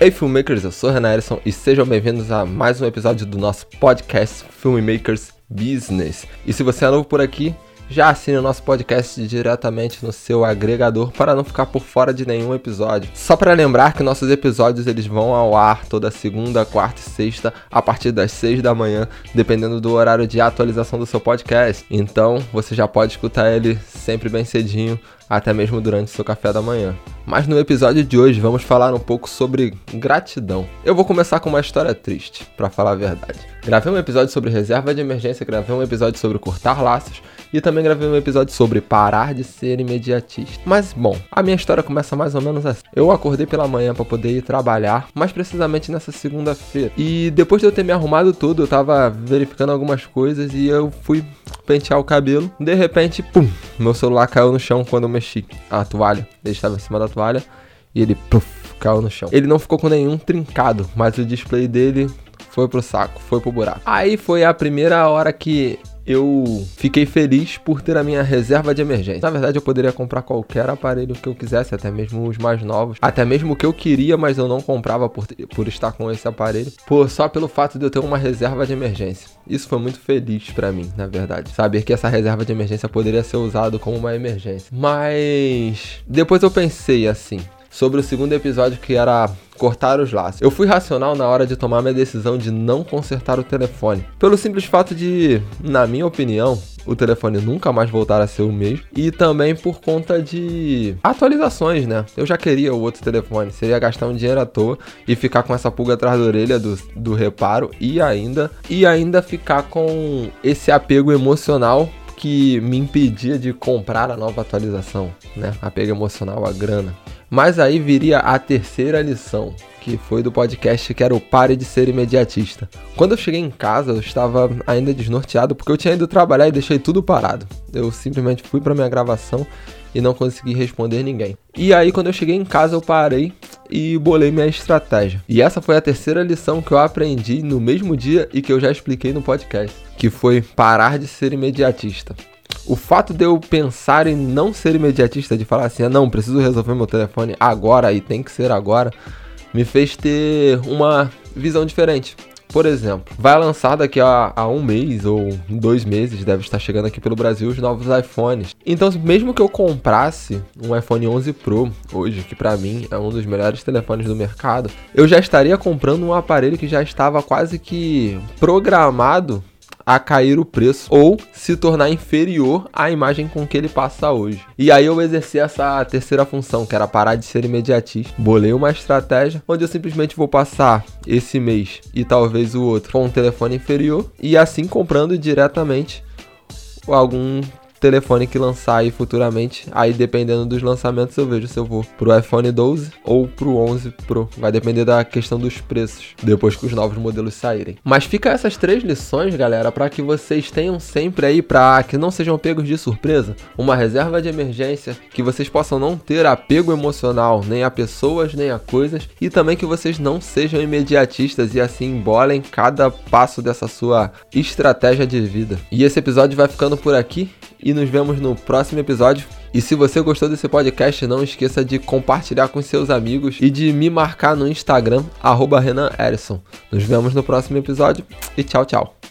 Ei filmmakers, eu sou Renan Erison e sejam bem-vindos a mais um episódio do nosso podcast Filmmakers Business. E se você é novo por aqui, já assine o nosso podcast diretamente no seu agregador para não ficar por fora de nenhum episódio. Só para lembrar que nossos episódios eles vão ao ar toda segunda, quarta e sexta a partir das 6 da manhã, dependendo do horário de atualização do seu podcast. Então, você já pode escutar ele sempre bem cedinho, até mesmo durante o seu café da manhã. Mas no episódio de hoje vamos falar um pouco sobre gratidão. Eu vou começar com uma história triste, para falar a verdade. Gravei um episódio sobre reserva de emergência, gravei um episódio sobre cortar laços e também gravei um episódio sobre parar de ser imediatista. Mas bom, a minha história começa mais ou menos assim. Eu acordei pela manhã para poder ir trabalhar, mais precisamente nessa segunda-feira. E depois de eu ter me arrumado tudo, eu tava verificando algumas coisas e eu fui pentear o cabelo. De repente, pum, meu celular caiu no chão quando eu mexi a toalha. Ele estava em cima da toalha e ele puf, caiu no chão. Ele não ficou com nenhum trincado, mas o display dele foi pro saco, foi pro buraco. Aí foi a primeira hora que eu fiquei feliz por ter a minha reserva de emergência. Na verdade, eu poderia comprar qualquer aparelho que eu quisesse, até mesmo os mais novos, até mesmo o que eu queria, mas eu não comprava por, por estar com esse aparelho, por só pelo fato de eu ter uma reserva de emergência. Isso foi muito feliz para mim, na verdade, saber que essa reserva de emergência poderia ser usado como uma emergência. Mas depois eu pensei assim, sobre o segundo episódio que era cortar os laços. Eu fui racional na hora de tomar minha decisão de não consertar o telefone, pelo simples fato de, na minha opinião, o telefone nunca mais voltar a ser o mesmo e também por conta de atualizações, né? Eu já queria o outro telefone, seria gastar um dinheiro à toa e ficar com essa pulga atrás da orelha do, do reparo e ainda e ainda ficar com esse apego emocional que me impedia de comprar a nova atualização, né? Apego emocional, a grana. Mas aí viria a terceira lição, que foi do podcast que era o Pare de Ser Imediatista. Quando eu cheguei em casa, eu estava ainda desnorteado porque eu tinha ido trabalhar e deixei tudo parado. Eu simplesmente fui para minha gravação e não consegui responder ninguém. E aí, quando eu cheguei em casa, eu parei e bolei minha estratégia. E essa foi a terceira lição que eu aprendi no mesmo dia e que eu já expliquei no podcast, que foi parar de ser imediatista o fato de eu pensar em não ser imediatista, de falar assim, ah, não, preciso resolver meu telefone agora e tem que ser agora, me fez ter uma visão diferente. Por exemplo, vai lançar daqui a, a, um mês ou dois meses, deve estar chegando aqui pelo Brasil os novos iPhones. Então, mesmo que eu comprasse um iPhone 11 Pro hoje, que para mim é um dos melhores telefones do mercado, eu já estaria comprando um aparelho que já estava quase que programado a cair o preço ou se tornar inferior à imagem com que ele passa hoje. E aí eu exerci essa terceira função, que era parar de ser imediatista. Bolei uma estratégia onde eu simplesmente vou passar esse mês e talvez o outro com um telefone inferior e assim comprando diretamente algum telefone que lançar aí futuramente. Aí dependendo dos lançamentos eu vejo se eu vou pro iPhone 12 ou pro 11 Pro. Vai depender da questão dos preços depois que os novos modelos saírem. Mas fica essas três lições, galera, para que vocês tenham sempre aí para que não sejam pegos de surpresa, uma reserva de emergência, que vocês possam não ter apego emocional nem a pessoas nem a coisas e também que vocês não sejam imediatistas e assim embolem cada passo dessa sua estratégia de vida. E esse episódio vai ficando por aqui e nos vemos no próximo episódio. E se você gostou desse podcast, não esqueça de compartilhar com seus amigos e de me marcar no Instagram, arroba. Nos vemos no próximo episódio e tchau, tchau.